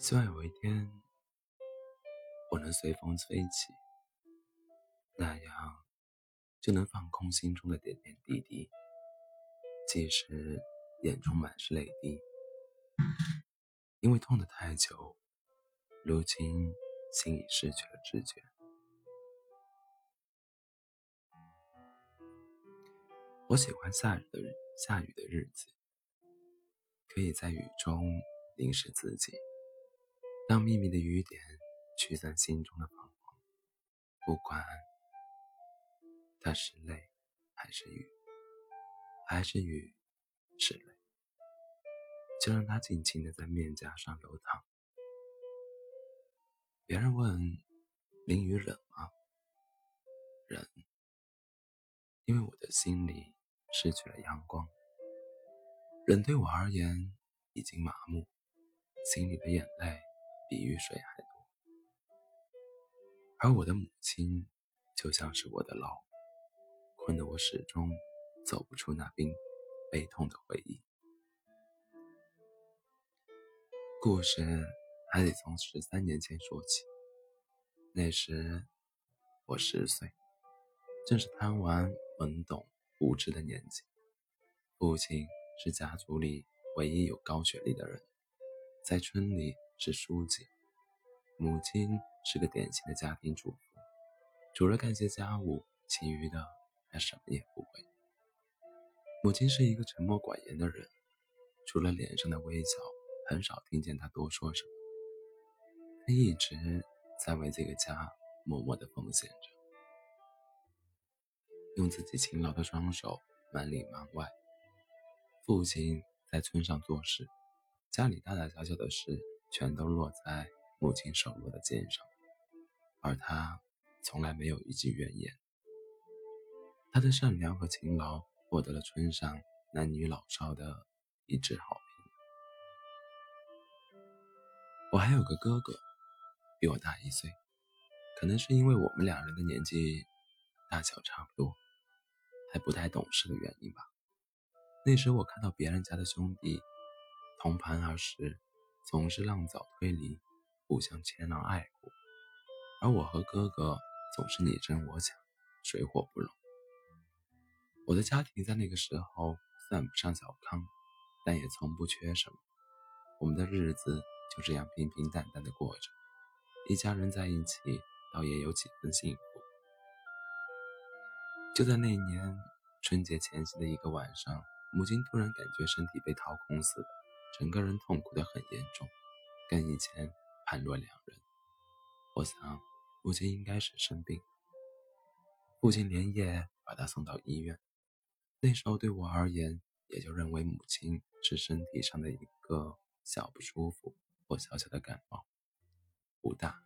希望有一天，我能随风飞起，那样就能放空心中的点点滴滴，即使眼中满是泪滴，因为痛得太久，如今心已失去了知觉。我喜欢下雨的，下雨的日子，可以在雨中淋湿自己。让秘密的雨点驱散心中的彷徨，不管它是泪还是雨，还是雨是泪，就让它尽情的在面颊上流淌。别人问淋雨冷吗？冷，因为我的心里失去了阳光。冷对我而言已经麻木，心里的眼泪。比雨水还多，而我的母亲就像是我的牢，困得我始终走不出那冰悲痛的回忆。故事还得从十三年前说起，那时我十岁，正是贪玩、懵懂、无知的年纪。父亲是家族里唯一有高学历的人，在村里。是书记，母亲是个典型的家庭主妇，除了干些家务，其余的她什么也不会。母亲是一个沉默寡言的人，除了脸上的微笑，很少听见她多说什么。她一直在为这个家默默的奉献着，用自己勤劳的双手忙里忙外。父亲在村上做事，家里大大小小的事。全都落在母亲手落的肩上，而他从来没有一句怨言。他的善良和勤劳获得了村上男女老少的一致好评。我还有个哥哥，比我大一岁，可能是因为我们两人的年纪大小差不多，还不太懂事的原因吧。那时我看到别人家的兄弟同盘而食。总是浪早推离，互相谦让爱护，而我和哥哥总是你争我抢，水火不容。我的家庭在那个时候算不上小康，但也从不缺什么。我们的日子就这样平平淡淡的过着，一家人在一起，倒也有几分幸福。就在那年春节前夕的一个晚上，母亲突然感觉身体被掏空似的。整个人痛苦的很严重，跟以前判若两人。我想，母亲应该是生病。父亲连夜把她送到医院。那时候对我而言，也就认为母亲是身体上的一个小不舒服或小小的感冒，不大，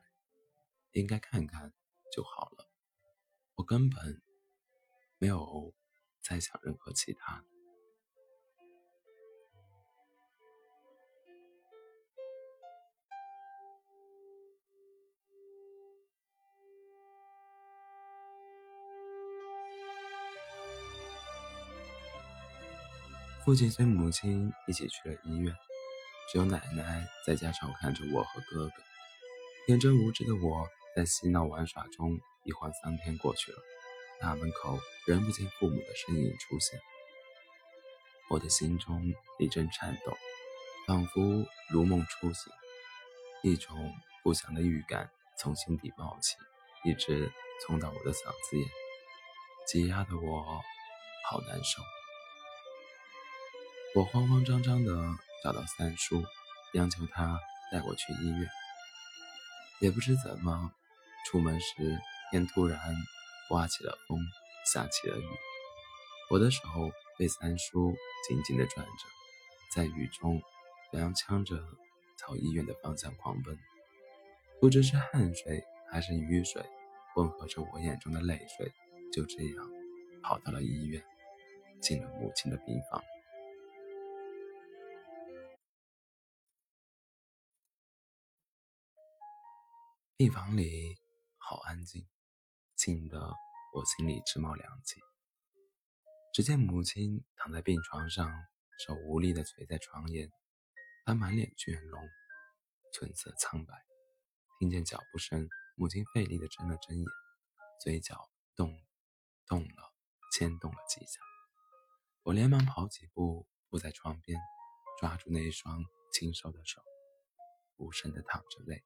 应该看看就好了。我根本没有再想任何其他的。父亲随母亲一起去了医院，只有奶奶在家照看着我和哥哥。天真无知的我在嬉闹玩耍中，一晃三天过去了，大门口仍不见父母的身影出现。我的心中一阵颤抖，仿佛如梦初醒，一种不祥的预感从心底冒起，一直冲到我的嗓子眼，挤压的我好难受。我慌慌张张地找到三叔，央求他带我去医院。也不知怎么，出门时天突然刮起了风，下起了雨。我的手被三叔紧紧地攥着，在雨中踉跄着朝医院的方向狂奔。不知是汗水还是雨水，混合着我眼中的泪水，就这样跑到了医院，进了母亲的病房。病房里好安静，静得我心里直冒凉气。只见母亲躺在病床上，手无力地垂在床沿，她满脸倦容，唇色苍白。听见脚步声，母亲费力地睁了睁眼，嘴角动动了，牵动了几下。我连忙跑几步，伏在床边，抓住那一双清瘦的手，无声地淌着泪。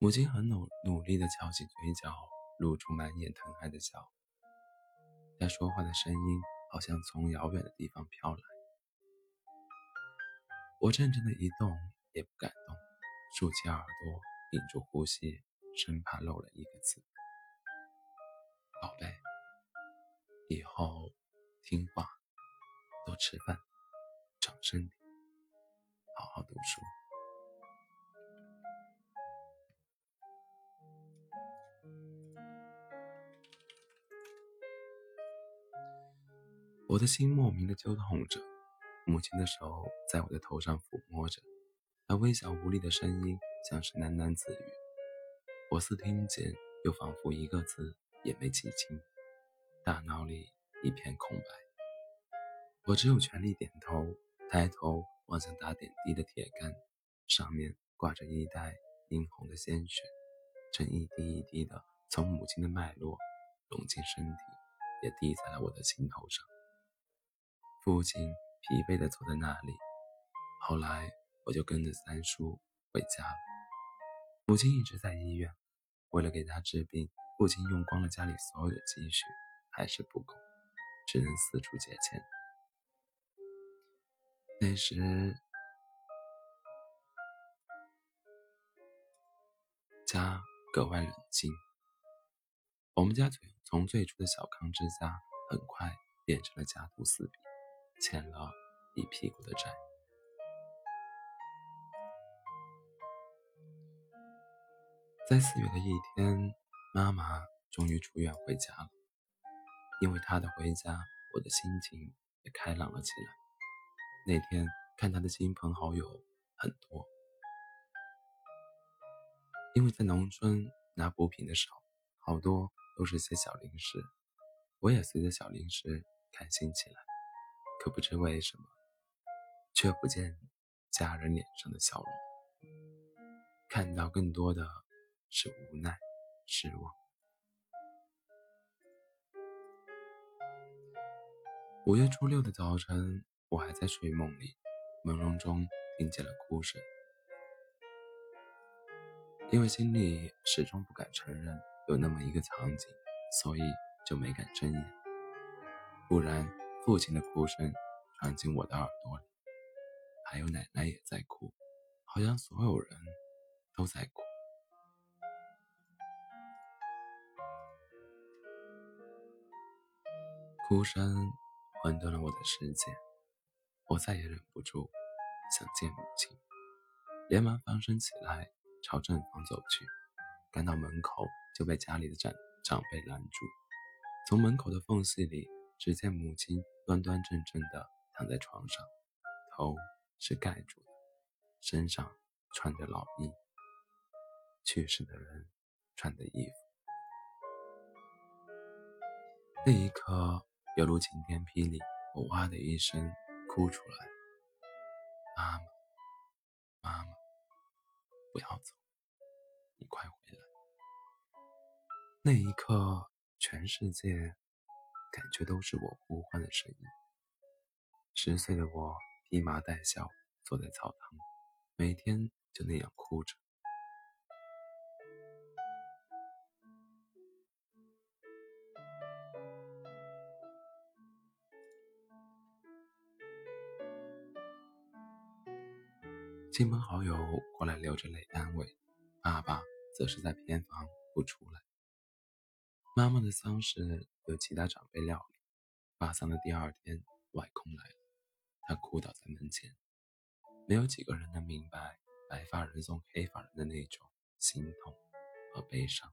母亲很努努力地翘起嘴角，露出满眼疼爱的笑。她说话的声音好像从遥远的地方飘来。我怔怔的一动也不敢动，竖起耳朵，屏住呼吸，生怕漏了一个字。宝贝，以后听话，多吃饭，长身体，好好读书。我的心莫名的揪痛着，母亲的手在我的头上抚摸着，那微小无力的声音像是喃喃自语，我似听见，又仿佛一个字也没记清，大脑里一片空白。我只有全力点头，抬头望向打点滴的铁杆，上面挂着一袋殷红的鲜血，正一滴一滴的从母亲的脉络融进身体，也滴在了我的心头上。父亲疲惫地坐在那里。后来，我就跟着三叔回家了。母亲一直在医院，为了给他治病，父亲用光了家里所有的积蓄，还是不够，只能四处借钱。那时，家格外冷清。我们家从最初的小康之家，很快变成了家徒四壁。欠了一屁股的债。在四月的一天，妈妈终于出院回家了。因为她的回家，我的心情也开朗了起来。那天看她的亲朋好友很多，因为在农村拿补品的少，好多都是些小零食。我也随着小零食开心起来。可不知为什么，却不见家人脸上的笑容，看到更多的是无奈、失望。五月初六的早晨，我还在睡梦里，朦胧中听见了哭声。因为心里始终不敢承认有那么一个场景，所以就没敢睁眼，不然。父亲的哭声传进我的耳朵里，还有奶奶也在哭，好像所有人都在哭。哭声混沌了我的世界，我再也忍不住想见母亲，连忙翻身起来朝正房走去，赶到门口就被家里的长长辈拦住，从门口的缝隙里。只见母亲端端正正地躺在床上，头是盖住的，身上穿着老衣，去世的人穿的衣服。那一刻，犹如晴天霹雳，我哇的一声哭出来：“妈妈，妈妈，不要走，你快回来！”那一刻，全世界。感觉都是我呼唤的声音。十岁的我披麻戴孝，坐在草堂，每天就那样哭着。亲朋好友过来流着泪安慰，爸爸则是在偏房不出来。妈妈的丧事由其他长辈料理。发丧的第二天，外公来了，他哭倒在门前。没有几个人能明白白发人送黑发人的那种心痛和悲伤。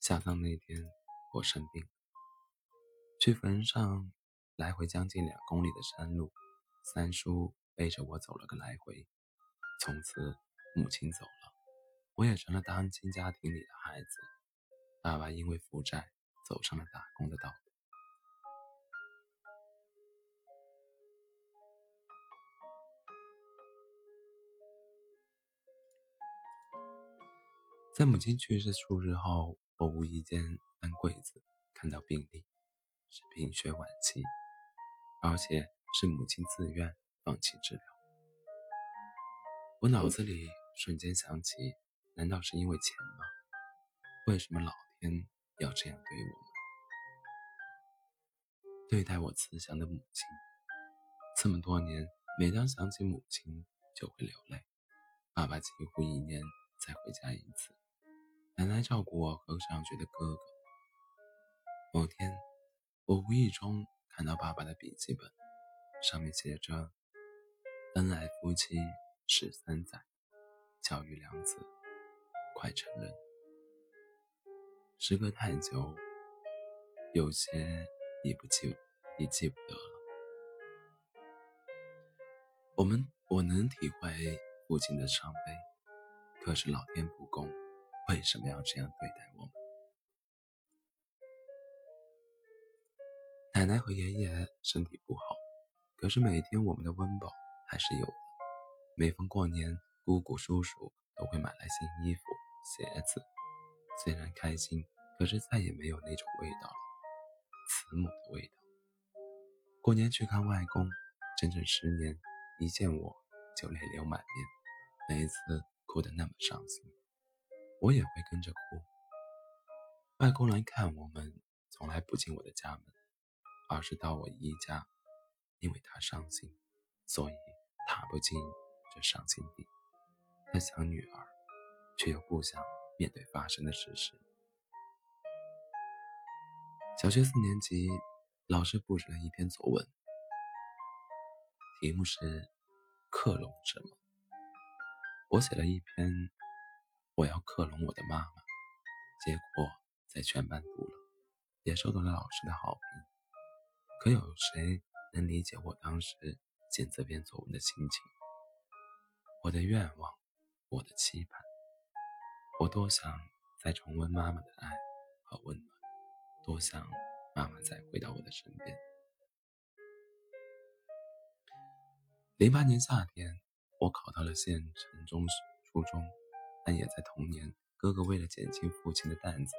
下葬那天，我生病，去坟上来回将近两公里的山路，三叔背着我走了个来回。从此，母亲走了。我也成了单亲家庭里的孩子爸爸因为负债走上了打工的道路。在母亲去世数日后我无意间翻柜子看到病历是贫血晚期而且是母亲自愿放弃治疗。我脑子里瞬间想起难道是因为钱吗？为什么老天要这样对我们？对待我慈祥的母亲，这么多年，每当想起母亲就会流泪。爸爸几乎一年才回家一次。奶奶照顾我和上学的哥哥。某天，我无意中看到爸爸的笔记本，上面写着：“恩爱夫妻十三载，教育两子，快成人。”时隔太久，有些已不记，已记不得了。我们，我能体会父亲的伤悲，可是老天不公。为什么要这样对待我们？奶奶和爷爷身体不好，可是每天我们的温饱还是有的。每逢过年，姑姑叔叔都会买来新衣服、鞋子。虽然开心，可是再也没有那种味道了，慈母的味道。过年去看外公，整整十年，一见我就泪流满面，每一次哭得那么伤心。我也会跟着哭。外公来看我们，从来不进我的家门，而是到我姨家，因为他伤心，所以踏不进这伤心地。他想女儿，却又不想面对发生的事实。小学四年级，老师布置了一篇作文，题目是“克隆什么”。我写了一篇。我要克隆我的妈妈，结果在全班读了，也受到了老师的好评。可有谁能理解我当时写这篇作文的心情？我的愿望，我的期盼，我多想再重温妈妈的爱和温暖，多想妈妈再回到我的身边。零八年夏天，我考到了县城中初中。但也在同年，哥哥为了减轻父亲的担子，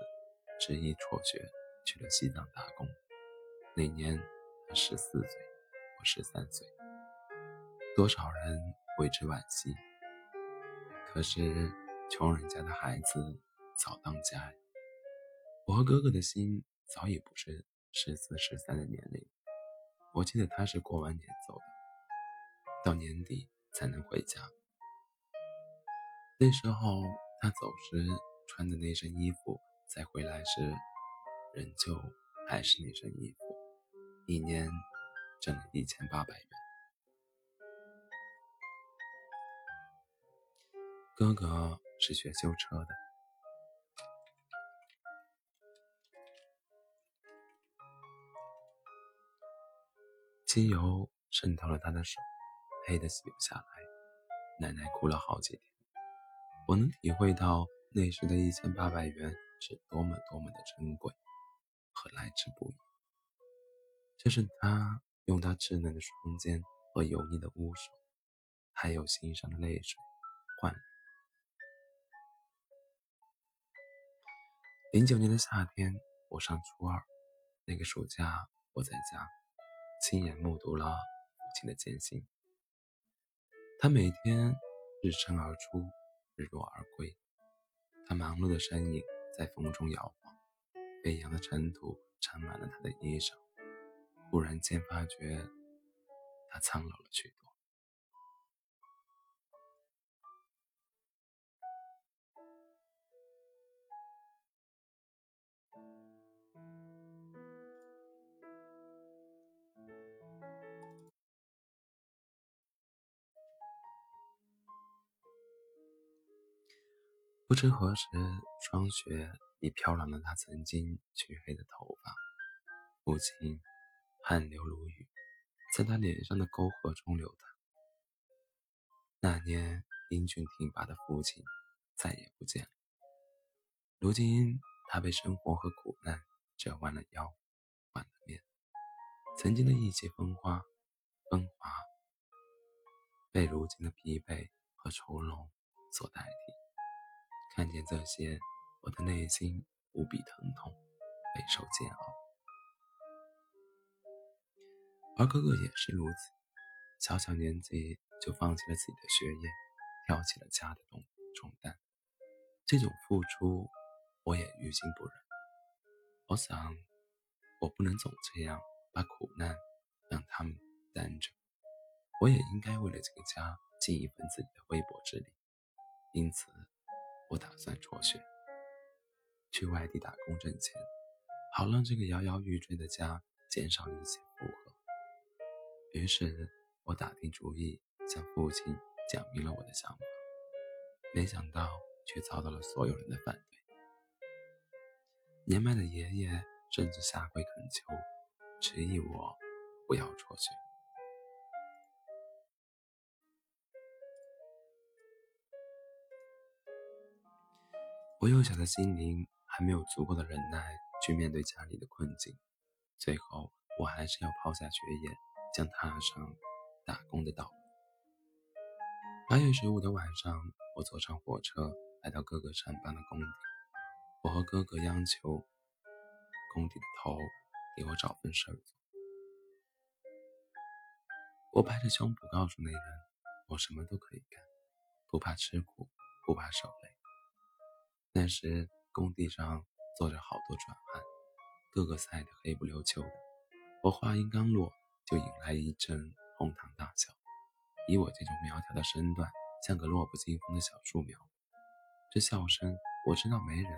执意辍学去了西藏打工。那年他十四岁，我十三岁，多少人为之惋惜。可是穷人家的孩子早当家，我和哥哥的心早已不是十四十三的年龄。我记得他是过完年走的，到年底才能回家。那时候他走时穿的那身衣服，再回来时仍旧还是那身衣服，一年挣了一千八百元。哥哥是学修车的，机油渗透了他的手，黑的洗不下来，奶奶哭了好几天。我能体会到那时的一千八百元是多么多么的珍贵和来之不易。这是他用他稚嫩的双肩和油腻的污手，还有心上的泪水换来。零九年的夏天，我上初二，那个暑假我在家，亲眼目睹了父亲的艰辛。他每天日升而出。日落而归，他忙碌的身影在风中摇晃，飞扬的尘土沾满了他的衣裳。忽然间发觉，他苍老了许多。不知何时，霜雪已飘乱了他曾经黢黑的头发。父亲汗流如雨，在他脸上的沟壑中流淌。那年英俊挺拔的父亲再也不见了。如今他被生活和苦难折弯了腰，换了面。曾经的意气风发，风华，被如今的疲惫和愁容所代替。看见这些，我的内心无比疼痛，备受煎熬。而哥哥也是如此，小小年纪就放弃了自己的学业，挑起了家的重重担。这种付出，我也于心不忍。我想，我不能总这样把苦难让他们担着，我也应该为了这个家尽一份自己的微薄之力。因此，我打算辍学，去外地打工挣钱，好让这个摇摇欲坠的家减少一些负荷。于是我打定主意向父亲讲明了我的想法，没想到却遭到了所有人的反对。年迈的爷爷甚至下跪恳求，执意我不要辍学。我幼小的心灵还没有足够的忍耐去面对家里的困境，最后我还是要抛下学业。将踏上打工的道路。八月十五的晚上，我坐上火车来到哥哥上班的工地。我和哥哥央求工地的头给我找份事儿做。我拍着胸脯告诉那人，我什么都可以干，不怕吃苦，不怕受。那时工地上坐着好多壮汉，个个晒得黑不溜秋的。我话音刚落。就引来一阵哄堂大笑。以我这种苗条的身段，像个弱不禁风的小树苗。这笑声，我知道没人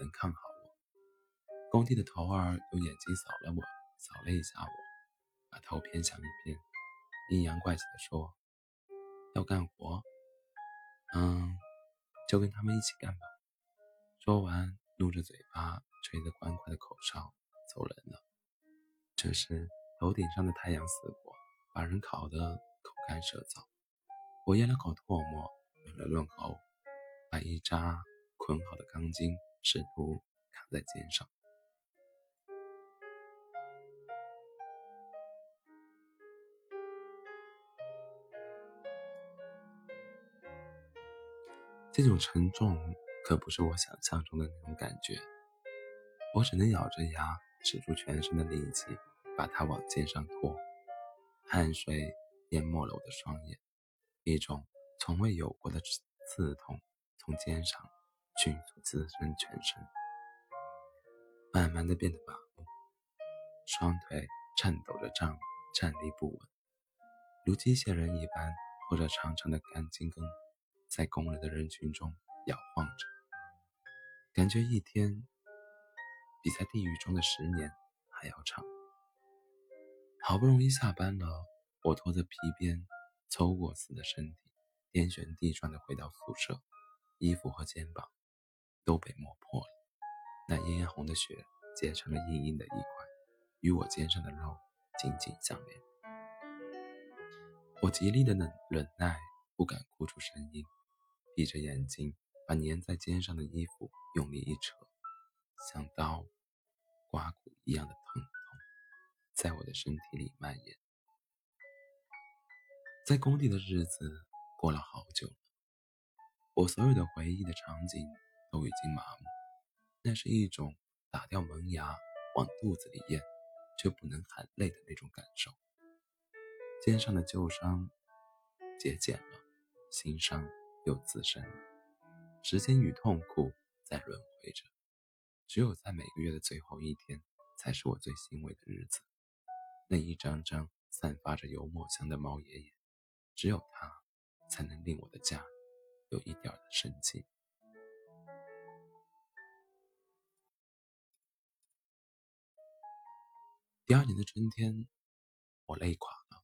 能看好我。工地的头儿用眼睛扫了我，扫了一下我，把头偏向一边，阴阳怪气地说：“要干活？嗯，就跟他们一起干吧。”说完，怒着嘴巴，吹着欢快的口哨，走人了。这时。头顶上的太阳似火，把人烤得口干舌燥。我咽了口唾沫，润了润喉，把一扎捆好的钢筋试图扛在肩上。这种沉重可不是我想象中的那种感觉。我只能咬着牙，使出全身的力气。把它往肩上拖，汗水淹没了我的双眼，一种从未有过的刺痛从肩上迅速滋生全身，慢慢的变得麻木，双腿颤抖着站站立不稳，如机械人一般拖着长长的钢筋根，在工人的人群中摇晃着，感觉一天比在地狱中的十年还要长。好不容易下班了，我拖着皮鞭抽过似的身体，天旋地转地回到宿舍，衣服和肩膀都被磨破了，那嫣红的血结成了硬硬的一块，与我肩上的肉紧紧相连。我极力的忍忍耐，不敢哭出声音，闭着眼睛，把粘在肩上的衣服用力一扯，像刀刮骨一样的疼痛。在我的身体里蔓延。在工地的日子过了好久了，我所有的回忆的场景都已经麻木。那是一种打掉门牙往肚子里咽，却不能含泪的那种感受。肩上的旧伤结茧了，新伤又滋生了。时间与痛苦在轮回着，只有在每个月的最后一天，才是我最欣慰的日子。那一张张散发着油墨香的猫爷爷，只有他才能令我的家有一点的生机。第二年的春天，我累垮了，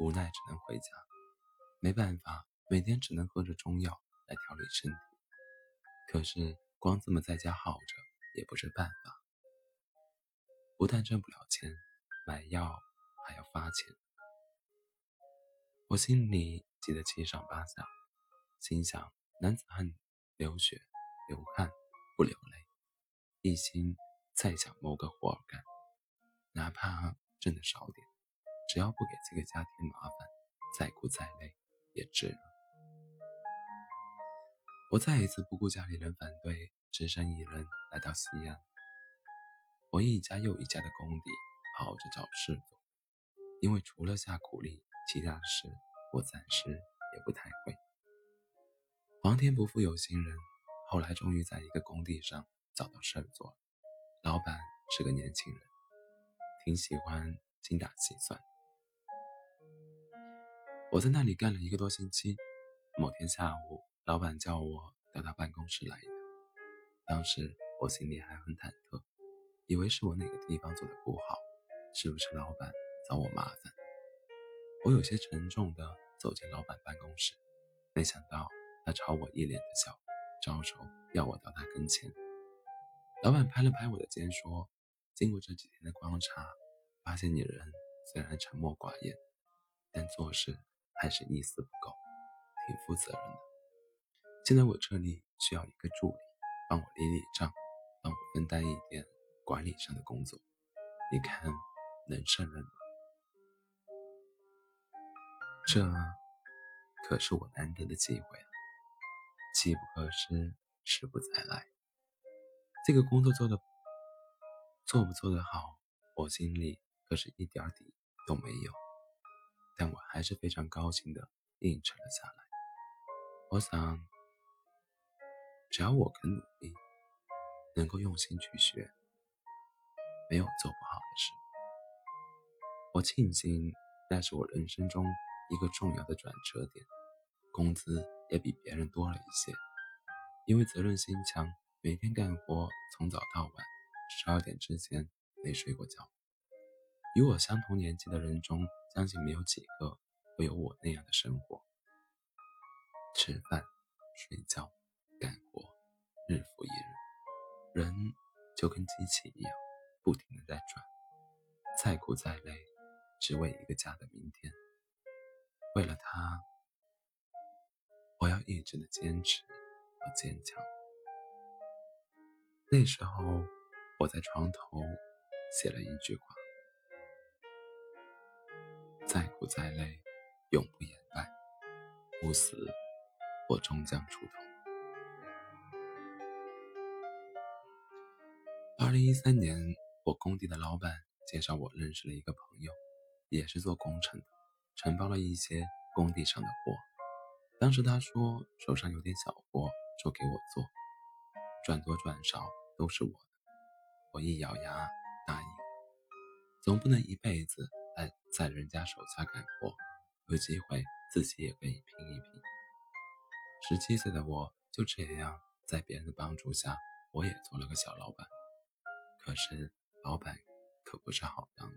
无奈只能回家。没办法，每天只能喝着中药来调理身体。可是光这么在家耗着也不是办法，不但挣不了钱。买药还要花钱，我心里急得七上八下，心想：男子汉流血流汗不流泪，一心再想谋个活儿干，哪怕挣的少点，只要不给这个家添麻烦，再苦再累也值了。我再一次不顾家里人反对，只身一人来到西安。我一家又一家的工地跑着找事做，因为除了下苦力，其他的事我暂时也不太会。皇天不负有心人，后来终于在一个工地上找到事儿做，老板是个年轻人，挺喜欢精打细算。我在那里干了一个多星期。某天下午，老板叫我到他办公室来一趟。当时我心里还很忐忑，以为是我哪个地方做的不好，是不是老板找我麻烦？我有些沉重地走进老板办公室，没想到他朝我一脸的笑，招手要我到他跟前。老板拍了拍我的肩说：“经过这几天的观察，发现你人虽然沉默寡言，但做事……”还是一丝不苟，挺负责任的。现在我这里需要一个助理，帮我理理账，帮我分担一点管理上的工作。你看，能胜任吗？这可是我难得的机会啊！机不可失，时不再来。这个工作做的做不做得好，我心里可是一点底都没有。但我还是非常高兴的应承了下来。我想，只要我肯努力，能够用心去学，没有做不好的事。我庆幸那是我人生中一个重要的转折点，工资也比别人多了一些。因为责任心强，每天干活从早到晚，十二点之前没睡过觉。与我相同年纪的人中。相信没有几个会有我那样的生活：吃饭、睡觉、干活，日复一日，人就跟机器一样，不停的在转。再苦再累，只为一个家的明天。为了他，我要一直的坚持和坚强。那时候，我在床头写了一句话。再苦再累，永不言败。不死，我终将出头。二零一三年，我工地的老板介绍我认识了一个朋友，也是做工程的，承包了一些工地上的活。当时他说手上有点小活，说给我做，赚多赚少都是我的。我一咬牙答应，总不能一辈子。在在人家手下干活，有机会自己也可以拼一拼。十七岁的我就这样在别人的帮助下，我也做了个小老板。可是老板可不是好当的，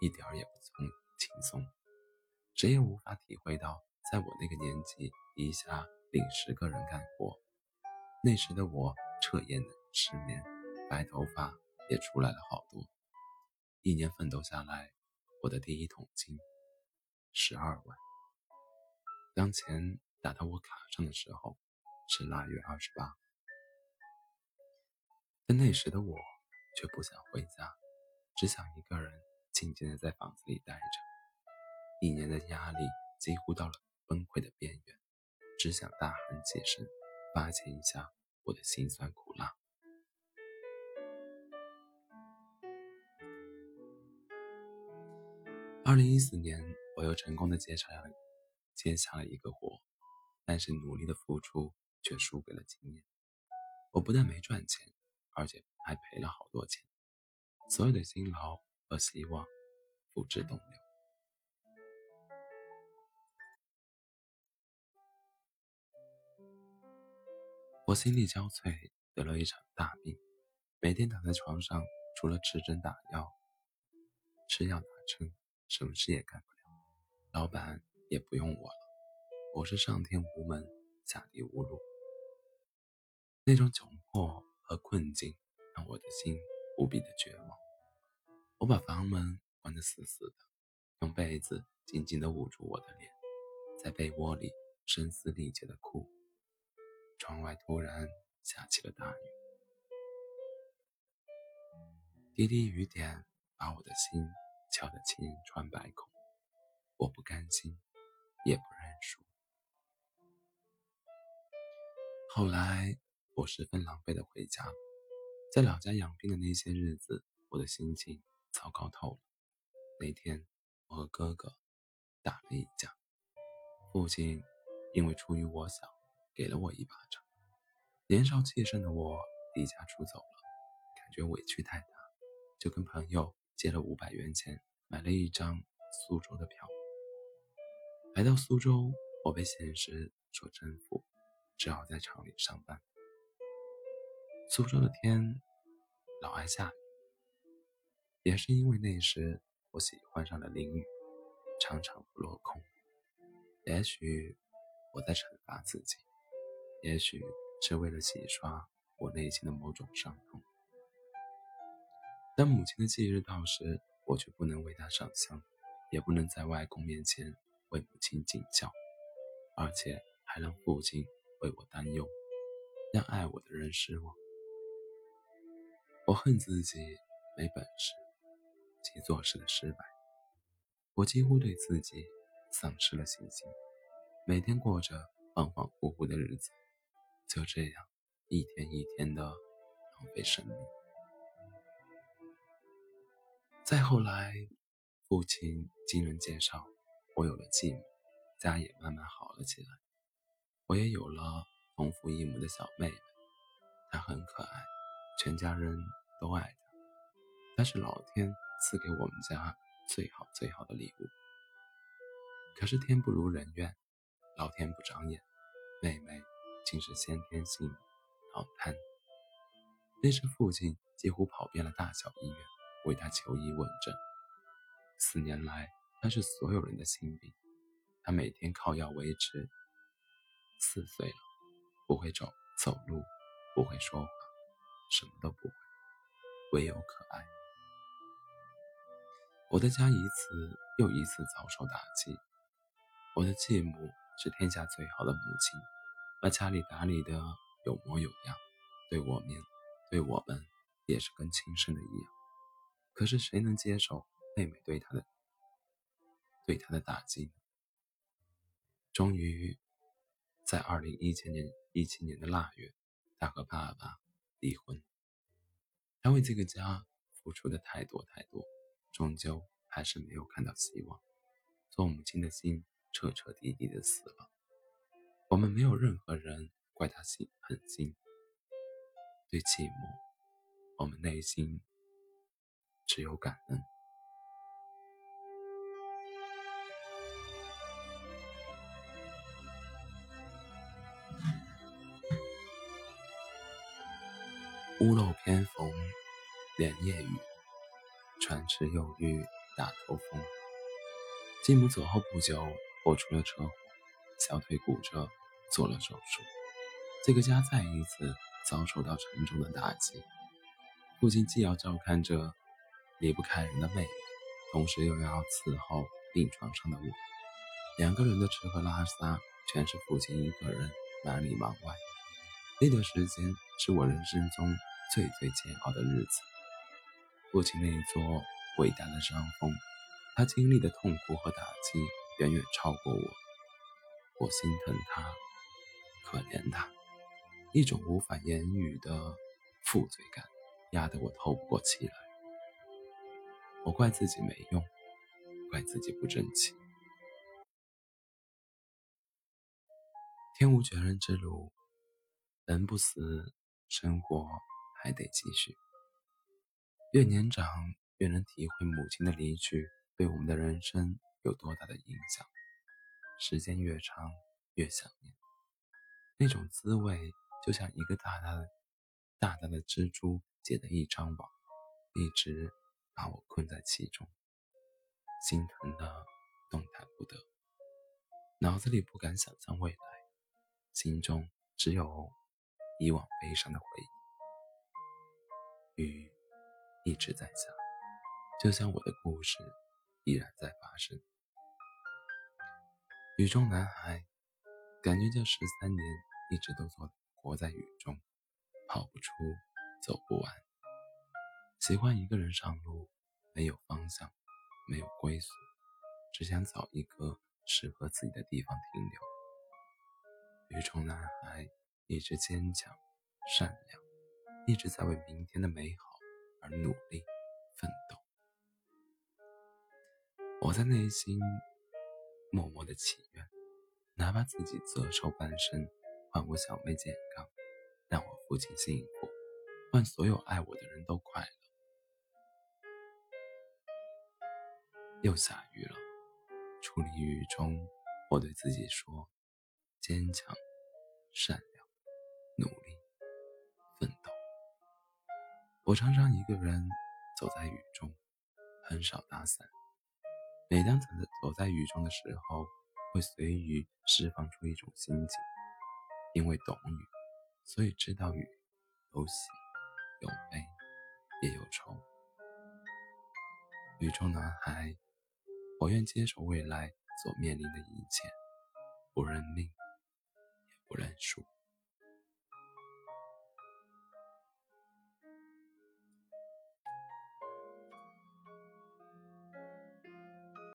一点儿也不轻轻松。谁也无法体会到，在我那个年纪，一下领十个人干活。那时的我彻夜失眠，白头发也出来了好多。一年奋斗下来。我的第一桶金，十二万。当钱打到我卡上的时候，是腊月二十八。但那时的我却不想回家，只想一个人静静的在房子里待着。一年的压力几乎到了崩溃的边缘，只想大喊几声，发泄一下我的辛酸苦辣。二零一四年，我又成功的接下了接下了一个活，但是努力的付出却输给了经验。我不但没赚钱，而且还赔了好多钱。所有的辛劳和希望付之东流。我心力交瘁，得了一场大病，每天躺在床上，除了吃针打药，吃药打针。什么事也干不了，老板也不用我了，我是上天无门，下地无路。那种窘迫和困境让我的心无比的绝望。我把房门关得死死的，用被子紧紧地捂住我的脸，在被窝里声嘶力竭地哭。窗外突然下起了大雨，滴滴雨点把我的心。敲得千疮百孔，我不甘心，也不认输。后来，我十分狼狈的回家。在老家养病的那些日子，我的心情糟糕透了。那天，我和哥哥打了一架，父亲因为出于我小，给了我一巴掌。年少气盛的我离家出走了，感觉委屈太大，就跟朋友借了五百元钱，买了一张苏州的票。来到苏州，我被现实所征服，只好在厂里上班。苏州的天老爱下雨，也是因为那时我喜欢上了淋雨，常常不落空。也许我在惩罚自己，也许是为了洗刷我内心的某种伤痛。当母亲的忌日到时，我却不能为她上香，也不能在外公面前为母亲尽孝，而且还让父亲为我担忧，让爱我的人失望。我恨自己没本事，及做事的失败。我几乎对自己丧失了信心，每天过着恍恍惚惚的日子，就这样一天一天的浪费生命。再后来，父亲经人介绍，我有了继母，家也慢慢好了起来。我也有了同父异母的小妹妹，她很可爱。全家人都爱他，他是老天赐给我们家最好最好的礼物。可是天不如人愿，老天不长眼，妹妹竟是先天性脑瘫。那时父亲几乎跑遍了大小医院，为她求医问诊。四年来，她是所有人的心病。她每天靠药维持。四岁了，不会走走路，不会说话。什么都不会，唯有可爱。我的家一次又一次遭受打击。我的继母是天下最好的母亲，把家里打理的有模有样，对我们对我们也是跟亲生的一样。可是谁能接受妹妹对她的对她的打击呢？终于，在二零一七年一七年的腊月，她和爸爸。离婚，他为这个家付出的太多太多，终究还是没有看到希望。做母亲的心彻彻底底的死了。我们没有任何人怪他心狠心，对寂寞，我们内心只有感恩。屋漏偏逢连夜雨，船迟又遇大头风。继母走后不久，我出了车祸，小腿骨折，做了手术。这个家再一次遭受到沉重的打击。父亲既要照看着离不开人的妹妹，同时又要伺候病床上的我，两个人的吃喝拉撒全是父亲一个人忙里忙外。那段时间是我人生中。最最煎熬的日子，父亲那座伟大的山峰，他经历的痛苦和打击远远超过我。我心疼他，可怜他，一种无法言语的负罪感压得我透不过气来。我怪自己没用，怪自己不争气。天无绝人之路，人不死，生活。还得继续。越年长，越能体会母亲的离去对我们的人生有多大的影响。时间越长，越想念。那种滋味，就像一个大大的、大大的蜘蛛结的一张网，一直把我困在其中，心疼的动弹不得。脑子里不敢想象未来，心中只有以往悲伤的回忆。雨一直在下，就像我的故事依然在发生。雨中男孩，感觉这十三年一直都活活在雨中，跑不出，走不完。喜欢一个人上路，没有方向，没有归宿，只想找一个适合自己的地方停留。雨中男孩一直坚强、善良，一直在为明天的美好而努力奋斗。我在内心默默的祈愿，哪怕自己折寿半生，换我小妹健康，让我父亲幸福，换所有爱我的人都快乐。又下雨了，处理雨中，我对自己说：坚强、善良、我常常一个人走在雨中，很少打伞。每当走走在雨中的时候，会随雨释放出一种心情。因为懂雨，所以知道雨有喜有悲，也有愁。雨中男孩。我愿接受未来所面临的一切，不认命，也不认输。